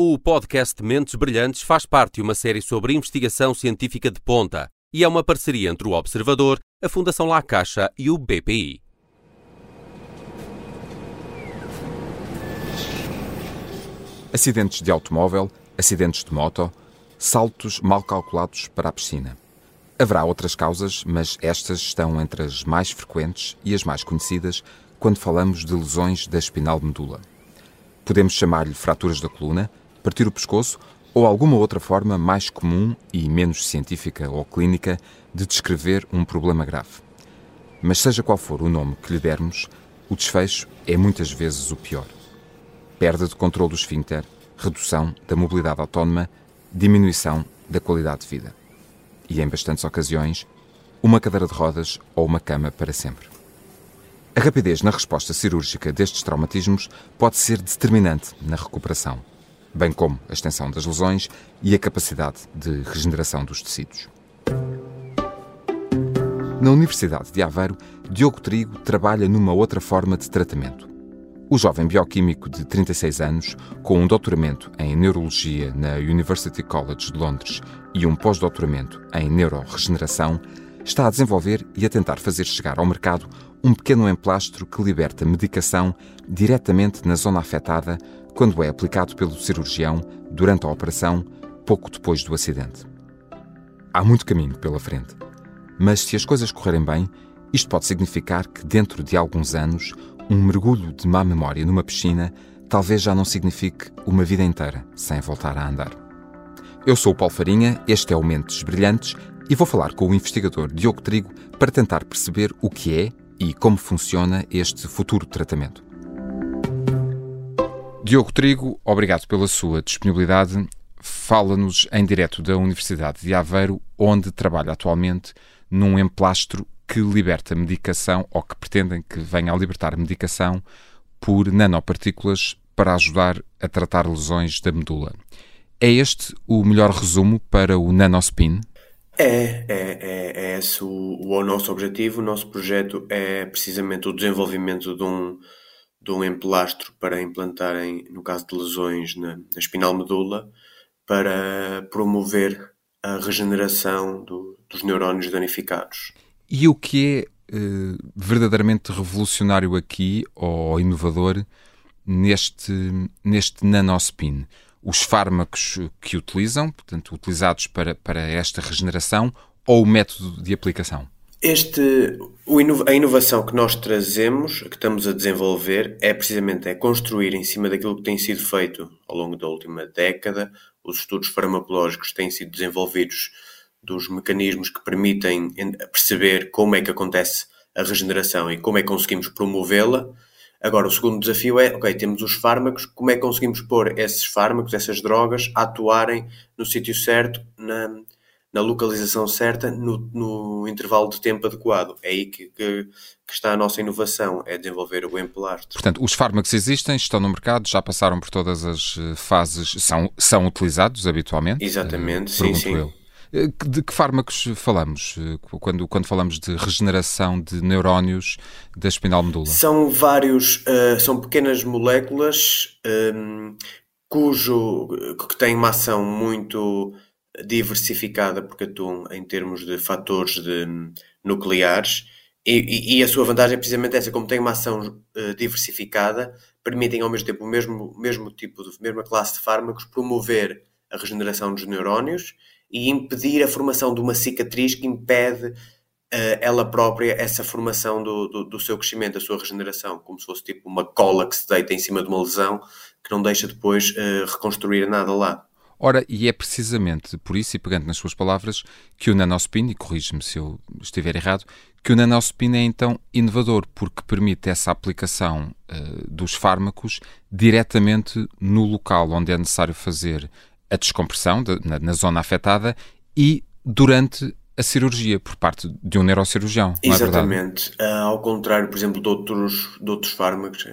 O podcast Mentes Brilhantes faz parte de uma série sobre investigação científica de ponta e é uma parceria entre o Observador, a Fundação La Caixa e o BPI. Acidentes de automóvel, acidentes de moto, saltos mal calculados para a piscina. Haverá outras causas, mas estas estão entre as mais frequentes e as mais conhecidas quando falamos de lesões da espinal medula. Podemos chamar-lhe fraturas da coluna, partir o pescoço ou alguma outra forma mais comum e menos científica ou clínica de descrever um problema grave. Mas seja qual for o nome que lhe dermos, o desfecho é muitas vezes o pior. Perda de controle do esfíncter, redução da mobilidade autónoma, diminuição da qualidade de vida. E, em bastantes ocasiões, uma cadeira de rodas ou uma cama para sempre. A rapidez na resposta cirúrgica destes traumatismos pode ser determinante na recuperação bem como a extensão das lesões e a capacidade de regeneração dos tecidos. Na Universidade de Aveiro, Diogo Trigo trabalha numa outra forma de tratamento. O jovem bioquímico de 36 anos, com um doutoramento em Neurologia na University College de Londres e um pós-doutoramento em Neuroregeneração, está a desenvolver e a tentar fazer chegar ao mercado um pequeno emplastro que liberta medicação diretamente na zona afetada quando é aplicado pelo cirurgião durante a operação, pouco depois do acidente. Há muito caminho pela frente, mas se as coisas correrem bem, isto pode significar que dentro de alguns anos, um mergulho de má memória numa piscina talvez já não signifique uma vida inteira sem voltar a andar. Eu sou o Paulo Farinha, este é o Mentes Brilhantes e vou falar com o investigador Diogo Trigo para tentar perceber o que é e como funciona este futuro tratamento. Diogo Trigo, obrigado pela sua disponibilidade. Fala-nos em direto da Universidade de Aveiro, onde trabalha atualmente num emplastro que liberta medicação, ou que pretendem que venha a libertar medicação por nanopartículas para ajudar a tratar lesões da medula. É este o melhor resumo para o nanospin? É, é, é, é esse o, o nosso objetivo. O nosso projeto é precisamente o desenvolvimento de um, de um emplastro para implantarem, no caso de lesões na, na espinal medula, para promover a regeneração do, dos neurónios danificados. E o que é eh, verdadeiramente revolucionário aqui, ou inovador, neste, neste nanospin? Os fármacos que utilizam, portanto, utilizados para, para esta regeneração, ou o método de aplicação? Este, a inovação que nós trazemos, que estamos a desenvolver, é precisamente é construir em cima daquilo que tem sido feito ao longo da última década. Os estudos farmacológicos têm sido desenvolvidos dos mecanismos que permitem perceber como é que acontece a regeneração e como é que conseguimos promovê-la. Agora, o segundo desafio é, ok, temos os fármacos, como é que conseguimos pôr esses fármacos, essas drogas, a atuarem no sítio certo, na, na localização certa, no, no, intervalo de tempo adequado. É aí que, que, que, está a nossa inovação, é desenvolver o emplastro. Portanto, os fármacos existem, estão no mercado, já passaram por todas as eh, fases, são, são utilizados habitualmente? Exatamente, sim, sim. Eu. Eh, de que fármacos falamos quando, quando falamos de regeneração de neurónios da espinal medula? São vários, uh, são pequenas moléculas um, cujo que têm uma ação muito diversificada porque atuam em termos de fatores de, nucleares e, e, e, a sua vantagem é precisamente essa, como tem uma ação uh, diversificada, permitem ao mesmo tempo o mesmo, mesmo tipo de mesma classe de fármacos promover a regeneração dos neurónios e impedir a formação de uma cicatriz que impede uh, ela própria essa formação do, do, do, seu crescimento, a sua regeneração, como se fosse tipo uma cola que se deita em cima de uma lesão que não deixa depois uh, reconstruir nada lá. Ora, e é precisamente por isso, e pegando nas suas palavras, que o nanospin, e corrige-me se eu estiver errado, que o nanospin é então inovador, porque permite essa aplicação uh, dos fármacos diretamente no local onde é necessário fazer a descompressão de, na, na, zona afetada e durante a cirurgia por parte de um neurocirurgião. É Exatamente. É uh, ao contrário, por exemplo, de outros, de outros fármacos,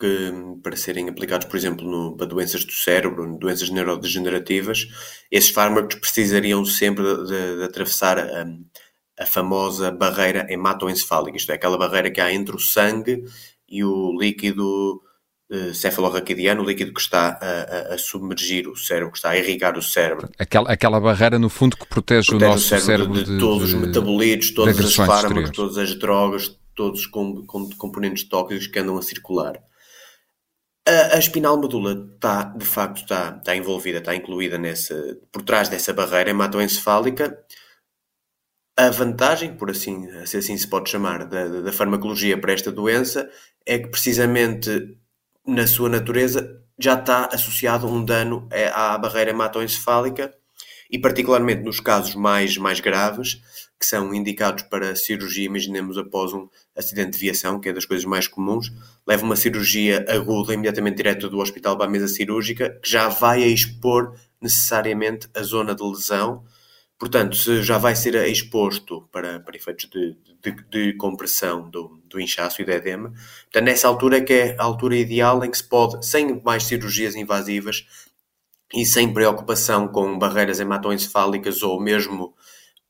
que, para serem aplicados, por exemplo, no, para doenças do cérebro, doenças neurodegenerativas, esses fármacos precisariam sempre de, de, de atravessar a, a, famosa barreira hematoencefálica, isto é, aquela barreira que há entre o sangue e o líquido uh, cefalorraquidiano, o líquido que está a, a, a, submergir o cérebro, que está a irrigar o cérebro. Aquela, aquela barreira, no fundo, que protege, protege o nosso o cérebro, de, de, de, todos os metabolitos, todos os fármacos, todas as drogas, todos os com, com, componentes tóxicos que andam a circular. A, a espinal medula está, de facto, está, está envolvida, está incluída nessa, por trás dessa barreira hematoencefálica. A vantagem, por assim, se assim se pode chamar, da, da farmacologia para esta doença é que precisamente na sua natureza já está associado um dano à barreira hematoencefálica e particularmente nos casos mais, mais graves, que são indicados para cirurgia, imaginemos após um acidente de viação, que é das coisas mais comuns, leva uma cirurgia aguda imediatamente direto do hospital para a mesa cirúrgica, que já vai expor necessariamente a zona de lesão, Portanto, se já vai ser exposto para, para efeitos de, de, de compressão do, do inchaço e do edema, portanto, nessa altura é que é a altura ideal em que se pode, sem mais cirurgias invasivas e sem preocupação com barreiras hematoencefálicas ou mesmo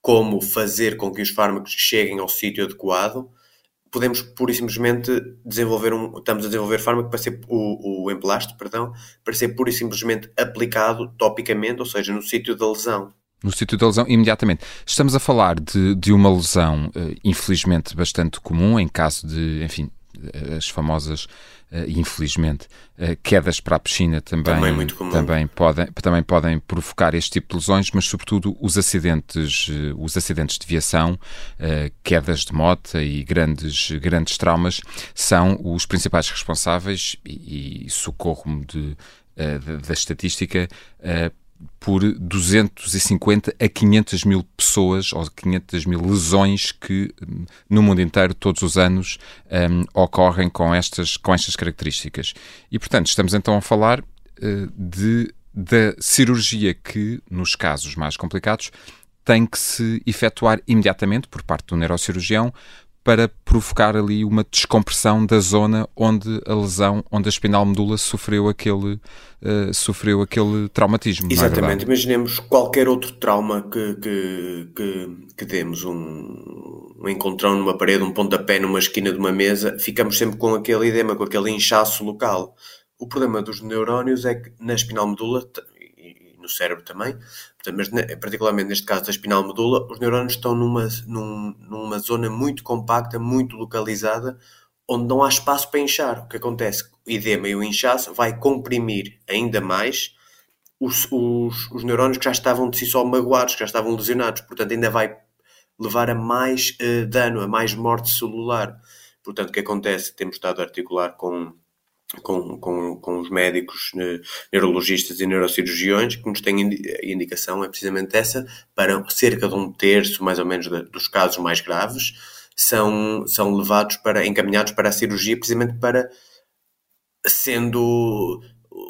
como fazer com que os fármacos cheguem ao sítio adequado, podemos pura e simplesmente desenvolver um, estamos a desenvolver fármaco para ser o, o emplasto, perdão, para ser pura e simplesmente aplicado topicamente, ou seja, no sítio da lesão. No sítio da lesão, imediatamente. Estamos a falar de, de uma lesão, uh, infelizmente, bastante comum, em caso de, enfim, as famosas, infelizmente, uh, quedas para a piscina também, também, também, podem, também podem provocar este tipo de lesões, mas sobretudo os acidentes, os acidentes de viação, quedas de moto e grandes, grandes traumas são os principais responsáveis, e, e socorro-me da estatística, por 250 a 500 mil pessoas ou 500 mil lesões que hum, no mundo inteiro todos os anos um, ocorrem com estas, com estas características. E portanto estamos então a falar uh, de, da cirurgia que, nos casos mais complicados, tem que se efetuar imediatamente por parte do neurocirurgião para provocar ali uma descompressão da zona onde a lesão, onde a espinal medula sofreu aquele, uh, sofreu aquele traumatismo. É Exatamente. É Imaginemos qualquer outro trauma que, que, que, que demos, um, um encontrão numa parede, um pontapé numa esquina de uma mesa, ficamos sempre com aquele edema, com aquele inchaço local. O problema dos neurónios é que na espinal medula no cérebro também, mas particularmente neste caso da espinal medula, os neurônios estão numa, num, numa zona muito compacta, muito localizada, onde não há espaço para inchar. O que acontece? O edema e o inchaço vai comprimir ainda mais os, os, os neurónios que já estavam de si só magoados, que já estavam lesionados, portanto ainda vai levar a mais uh, dano, a mais morte celular. Portanto, o que acontece? Temos estado a articular com com, com, com os médicos neurologistas e neurocirurgiões que nos têm indicação é precisamente essa, para cerca de um terço, mais ou menos, dos casos mais graves, são, são levados para, encaminhados para a cirurgia, precisamente para, sendo,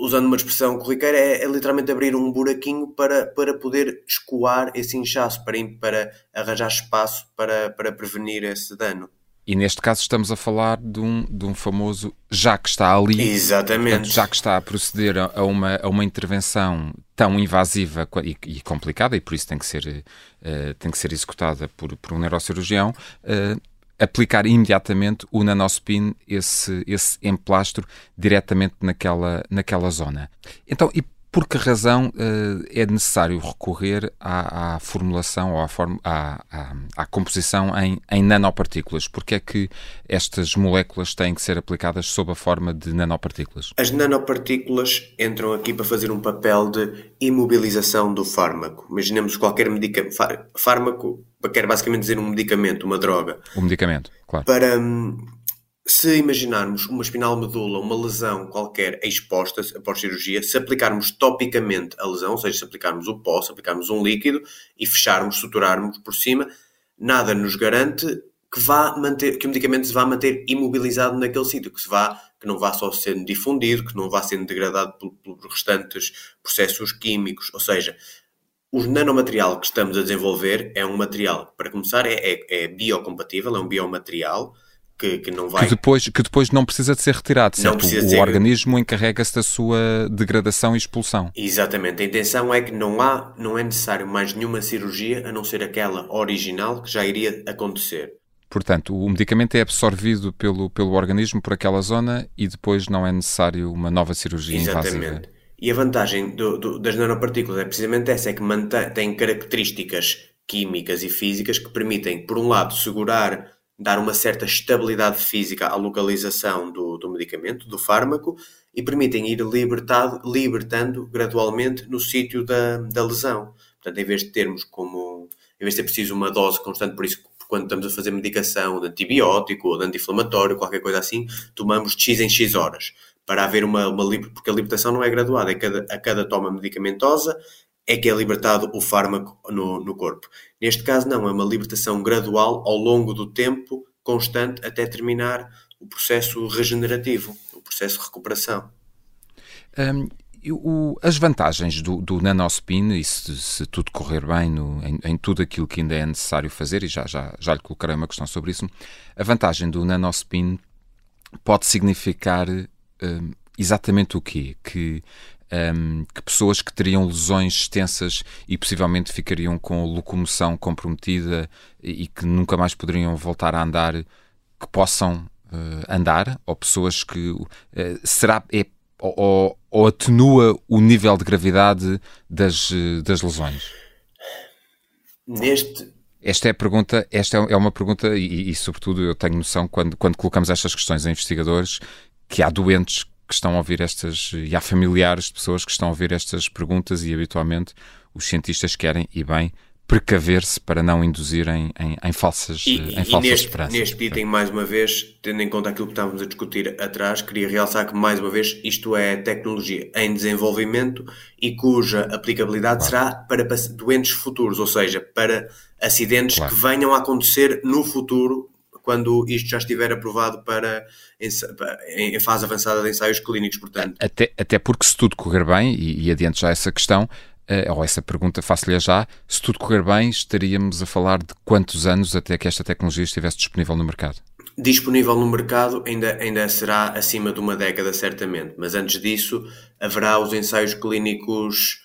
usando uma expressão corriqueira, é, é literalmente abrir um buraquinho para, para poder escoar esse inchaço, para, para arranjar espaço para, para prevenir esse dano. E neste caso estamos a falar de um, de um famoso já que está ali, Exatamente. Portanto, já que está a proceder a uma, a uma intervenção tão invasiva e, e complicada, e por isso tem que ser, uh, tem que ser executada por, por um neurocirurgião, uh, aplicar imediatamente o nanospin, esse, esse emplastro, diretamente naquela, naquela zona. Então, e por que razão uh, é necessário recorrer à, à formulação ou à, form, à, à, composição em, em nanopartículas? Porque é que estas moléculas têm que ser aplicadas sob a forma de nanopartículas? As nanopartículas entram aqui para fazer um papel de imobilização do fármaco. Imaginemos qualquer medicamento. Fármaco quer basicamente dizer um medicamento, uma droga. Um medicamento, claro. Para hum, se imaginarmos uma espinal medula, uma lesão qualquer exposta após cirurgia, se aplicarmos topicamente a lesão, ou seja, se aplicarmos o pó, se aplicarmos um líquido e fecharmos, suturarmos por cima, nada nos garante que, vá manter, que o medicamento se vá manter imobilizado naquele sítio, que, se vá, que não vá só sendo difundido, que não vá sendo degradado pelos restantes processos químicos. Ou seja, o nanomaterial que estamos a desenvolver é um material, para começar, é, é, é biocompatível, é um biomaterial que, que, não vai. Que depois, que depois não precisa de ser retirado, certo? o ser... organismo encarrega-se da sua degradação e expulsão. Exatamente. A intenção é que não há, não é necessário mais nenhuma cirurgia a não ser aquela original que já iria acontecer. Portanto, o medicamento é absorvido pelo, pelo organismo por aquela zona e depois não é necessário uma nova cirurgia Exatamente. invasiva. E a vantagem do, do, das nanopartículas é precisamente essa, é que mantém, tem características químicas e físicas que permitem, por um lado, segurar, dar uma certa estabilidade física à localização do, do medicamento, do fármaco, e permitem ir libertando gradualmente no sítio da, da lesão. Portanto, em vez de termos como, em vez de ser preciso uma dose constante, por isso quando estamos a fazer medicação de antibiótico ou de anti-inflamatório, qualquer coisa assim, tomamos de X em X horas. Para haver uma, uma porque a libertação não é graduada, é cada, a cada toma medicamentosa é que é libertado o fármaco no, no corpo. Neste caso, não, é uma libertação gradual ao longo do tempo, constante, até terminar o processo regenerativo, o processo de recuperação. Um, as vantagens do, do nanospin, e se, se, tudo correr bem no, em, em, tudo aquilo que ainda é necessário fazer, e já, já, já lhe colocarei uma questão sobre isso, a vantagem do nanospin pode significar um, exatamente o quê? Que, um, que pessoas que teriam lesões extensas e possivelmente ficariam com locomoção comprometida e, e que nunca mais poderiam voltar a andar, que possam uh, andar, ou pessoas que uh, será é ou, ou, atenua o nível de gravidade das, das lesões? Neste. Esta é a pergunta, esta é uma pergunta, e, e, sobretudo eu tenho noção quando, quando colocamos estas questões a investigadores, que há doentes que estão a ouvir estas, e há familiares de pessoas que estão a ouvir estas perguntas e habitualmente os cientistas querem, e bem, precaver-se para não induzirem em, em falsas, e, em falsas neste, esperanças. Neste item, mais uma vez, tendo em conta aquilo que estávamos a discutir atrás, queria realçar que, mais uma vez, isto é tecnologia em desenvolvimento e cuja aplicabilidade claro. será para doentes futuros, ou seja, para acidentes claro. que venham a acontecer no futuro quando isto já estiver aprovado para em, fase avançada de ensaios clínicos, portanto. Até, até porque se tudo correr bem, e, e adiante já essa questão, uh, ou essa pergunta faço-lhe já, se tudo correr bem, estaríamos a falar de quantos anos até que esta tecnologia estivesse disponível no mercado? Disponível no mercado ainda, ainda será acima de uma década, certamente, mas antes disso haverá os ensaios clínicos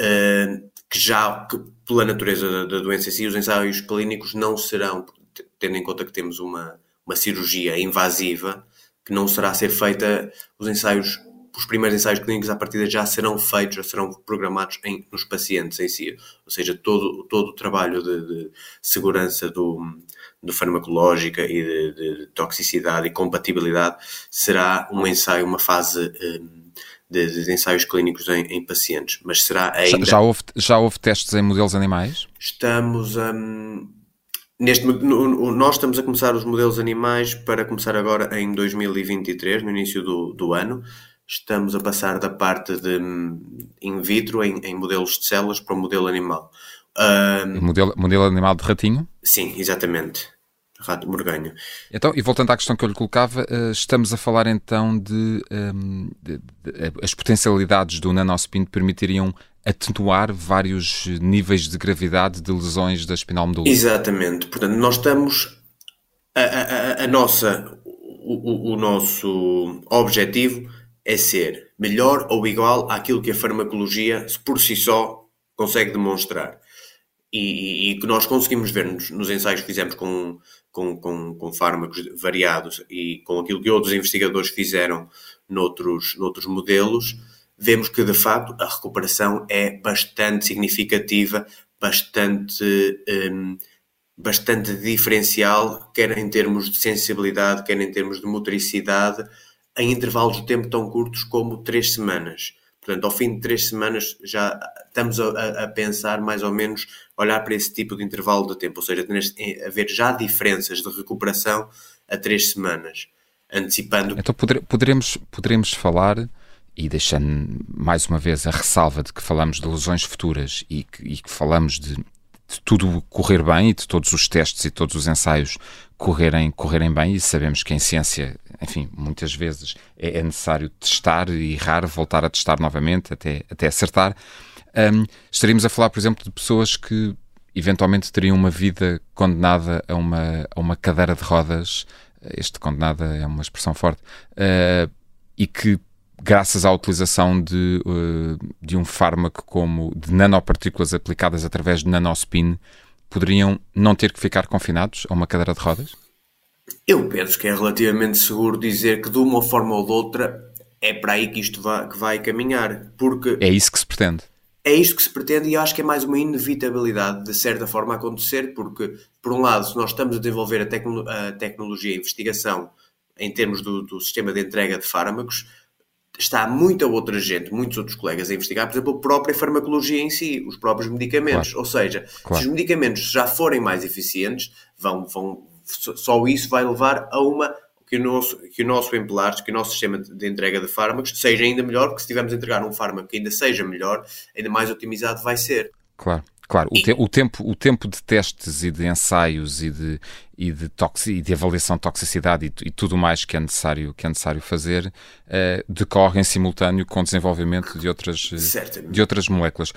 uh, que já, que, pela natureza da, da doença em si, os ensaios clínicos não serão, tendo em conta que temos uma, uma cirurgia invasiva, que não será a ser feita os ensaios os primeiros ensaios clínicos à partida já serão feitos, já serão programados em, nos pacientes em si. Ou seja, todo, todo o trabalho de, de segurança do, do farmacológica e de, de, toxicidade e compatibilidade será um ensaio, uma fase um, de, de, ensaios clínicos em, em, pacientes. Mas será ainda. Já, já, houve, já houve testes em modelos animais? Estamos a. Um, Neste, no, nós estamos a começar os modelos animais para começar agora em 2023, no início do, do ano estamos a passar da parte de in vitro, em, em modelos de células, para o modelo animal. Um, modelo, modelo animal de ratinho? Sim, exatamente. Rato morganho. Então, e voltando à questão que eu lhe colocava, eh, estamos a falar então de, de, de, de as potencialidades do nanospin permitiriam atenuar vários níveis de gravidade de lesões da espinal medular. Exatamente. Portanto, nós estamos a, a, a nossa o, o, nosso objetivo é ser melhor ou igual àquilo que a farmacologia por si só consegue demonstrar. E, e que nós conseguimos ver nos, nos ensaios que fizemos com, com, com, com, fármacos variados e com aquilo que outros investigadores fizeram noutros, noutros modelos, vemos que de facto a recuperação é bastante significativa, bastante, um, bastante diferencial, quer em termos de sensibilidade, quer em termos de motricidade em intervalos de tempo tão curtos como três semanas. Portanto, ao fim de três semanas já estamos a, a, pensar mais ou menos, olhar para esse tipo de intervalo de tempo, ou seja, haver já diferenças de recuperação a três semanas, antecipando. Então poder, poderemos, poderemos falar, e deixando mais uma vez a ressalva de que falamos de lesões futuras e que, e que falamos de, de tudo correr bem e de todos os testes e todos os ensaios correrem, correrem bem, e sabemos que em ciência enfim, muitas vezes é, é, necessário testar e errar, voltar a testar novamente até, até acertar. Um, estaríamos a falar, por exemplo, de pessoas que eventualmente teriam uma vida condenada a uma, a uma cadeira de rodas, este condenada é uma expressão forte, uh, e que graças à utilização de, uh, de um fármaco como de nanopartículas aplicadas através de nanospin, poderiam não ter que ficar confinados a uma cadeira de rodas? Eu penso que é relativamente seguro dizer que de uma forma ou de outra é para aí que isto vai, que vai caminhar. Porque é isso que se pretende. É isto que se pretende e eu acho que é mais uma inevitabilidade de certa forma acontecer, porque, por um lado, se nós estamos a desenvolver a, tecno a tecnologia e a investigação em termos do, do sistema de entrega de fármacos, está muita outra gente, muitos outros colegas a investigar, por exemplo, a própria farmacologia em si, os próprios medicamentos. Claro. Ou seja, claro. se os medicamentos já forem mais eficientes, vão, vão, só isso vai levar a uma que o nosso, que o nosso empelar, que o nosso sistema de entrega de fármacos seja ainda melhor, porque se tivermos a entregar um fármaco que ainda seja melhor, ainda mais otimizado vai ser. Claro. Claro, o, te, o, tempo, o tempo de testes e de ensaios e de, e de, e de avaliação de toxicidade e, e, tudo mais que é necessário, que é necessário fazer uh, decorre em simultâneo com o desenvolvimento de outras, de outras moléculas.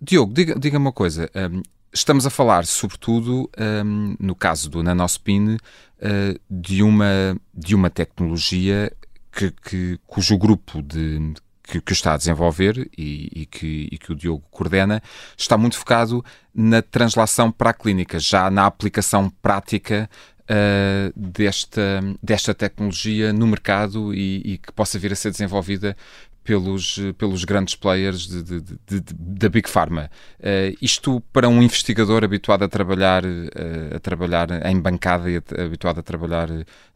Diogo, diga, diga uma coisa. Um, ehm, estamos a falar, sobretudo, um, ehm, no caso do nanospin, uh, de, uma, de uma tecnologia que, que, cujo grupo de que, que está a desenvolver e, e, que, e, que, o Diogo coordena, está muito focado na translação para a clínica, já na aplicação prática uh, desta, desta tecnologia no mercado e, e, que possa vir a ser desenvolvida pelos, pelos grandes players da Big Pharma. Uh, isto para um investigador habituado a trabalhar, uh, a trabalhar em bancada e habituado a trabalhar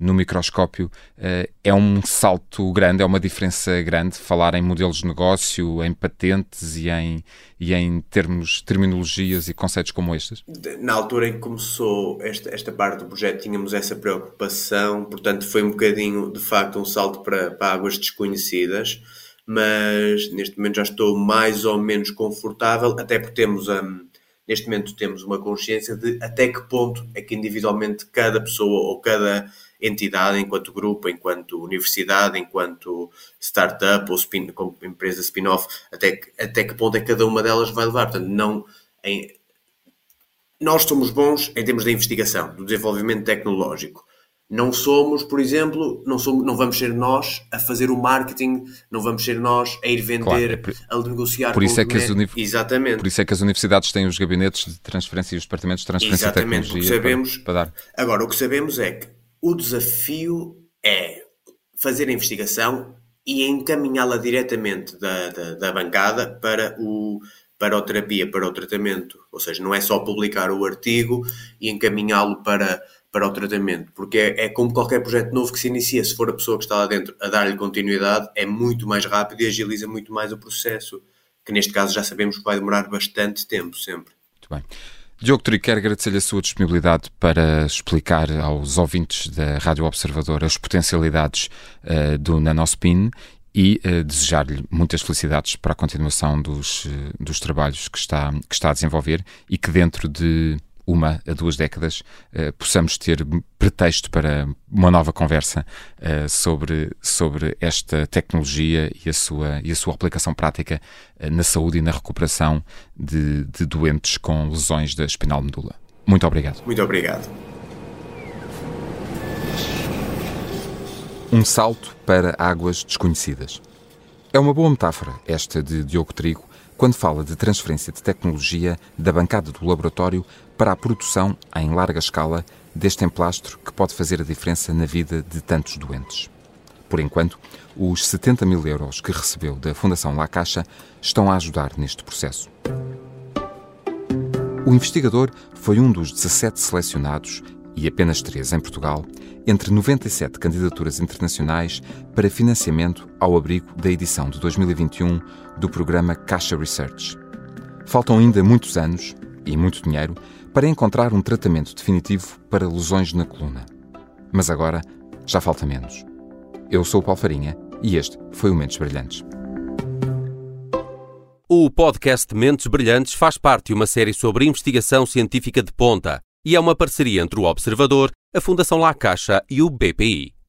no microscópio, uh, é um salto grande, é uma diferença grande falar em modelos de negócio, em patentes e em, e em termos, terminologias e conceitos como estes? Na altura em que começou esta, esta parte do projeto tínhamos essa preocupação, portanto foi um bocadinho, de facto, um salto para, para águas desconhecidas mas neste momento já estou mais ou menos confortável, até porque temos um, neste momento temos uma consciência de até que ponto é que individualmente cada pessoa ou cada entidade, enquanto grupo, enquanto universidade, enquanto startup ou spin, empresa spin-off, até, que, até que ponto é que cada uma delas vai levar. Portanto, não em, nós somos bons em termos da investigação, do desenvolvimento tecnológico. Não somos, por exemplo, não, somos, não vamos ser nós a fazer o marketing, não vamos ser nós a ir vender, claro, é por, a negociar por isso é que as Exatamente. Por isso é que as universidades têm os gabinetes de transferência e os departamentos de transferência Exatamente. de tecnologia. Sabemos, para, para dar. Agora, o que sabemos é que o desafio é fazer a investigação e encaminhá-la diretamente da, da, da bancada para o para a terapia, para o tratamento. Ou seja, não é só publicar o artigo e encaminhá-lo para, para o tratamento, porque é, é, como qualquer projeto novo que se inicia, se for a pessoa que está lá dentro a dar-lhe continuidade, é muito mais rápido e agiliza muito mais o processo, que neste caso já sabemos que vai demorar bastante tempo, sempre. Muito bem. Diogo Trigo, quero agradecer-lhe a sua disponibilidade para explicar aos ouvintes da Rádio Observador as potencialidades uh, do Nanospin e uh, desejar-lhe muitas felicidades para a continuação dos, uh, dos trabalhos que está, que está a desenvolver e que dentro de uma a duas décadas, uh, possamos ter pretexto para uma nova conversa uh, sobre, sobre esta tecnologia e a sua, e a sua aplicação prática uh, na saúde e na recuperação de, de doentes com lesões da espinal medula. Muito obrigado. Muito obrigado. Um salto para águas desconhecidas. É uma boa metáfora esta de Diogo Trigo quando fala de transferência de tecnologia da bancada do laboratório para a produção em larga escala deste emplastro que pode fazer a diferença na vida de tantos doentes. Por enquanto, os 70 mil euros que recebeu da Fundação La Caixa estão a ajudar neste processo. O investigador foi um dos 17 selecionados, e apenas três em Portugal, entre 97 candidaturas internacionais para financiamento ao abrigo da edição de 2021 do programa Caixa Research. Faltam ainda muitos anos e muito dinheiro para encontrar um tratamento definitivo para lesões na coluna. Mas agora já falta menos. Eu sou o Paulo Farinha e este foi o Mentes Brilhantes. O podcast Mentes Brilhantes faz parte de uma série sobre investigação científica de ponta e é uma parceria entre o Observador, a Fundação La Caixa e o BPI.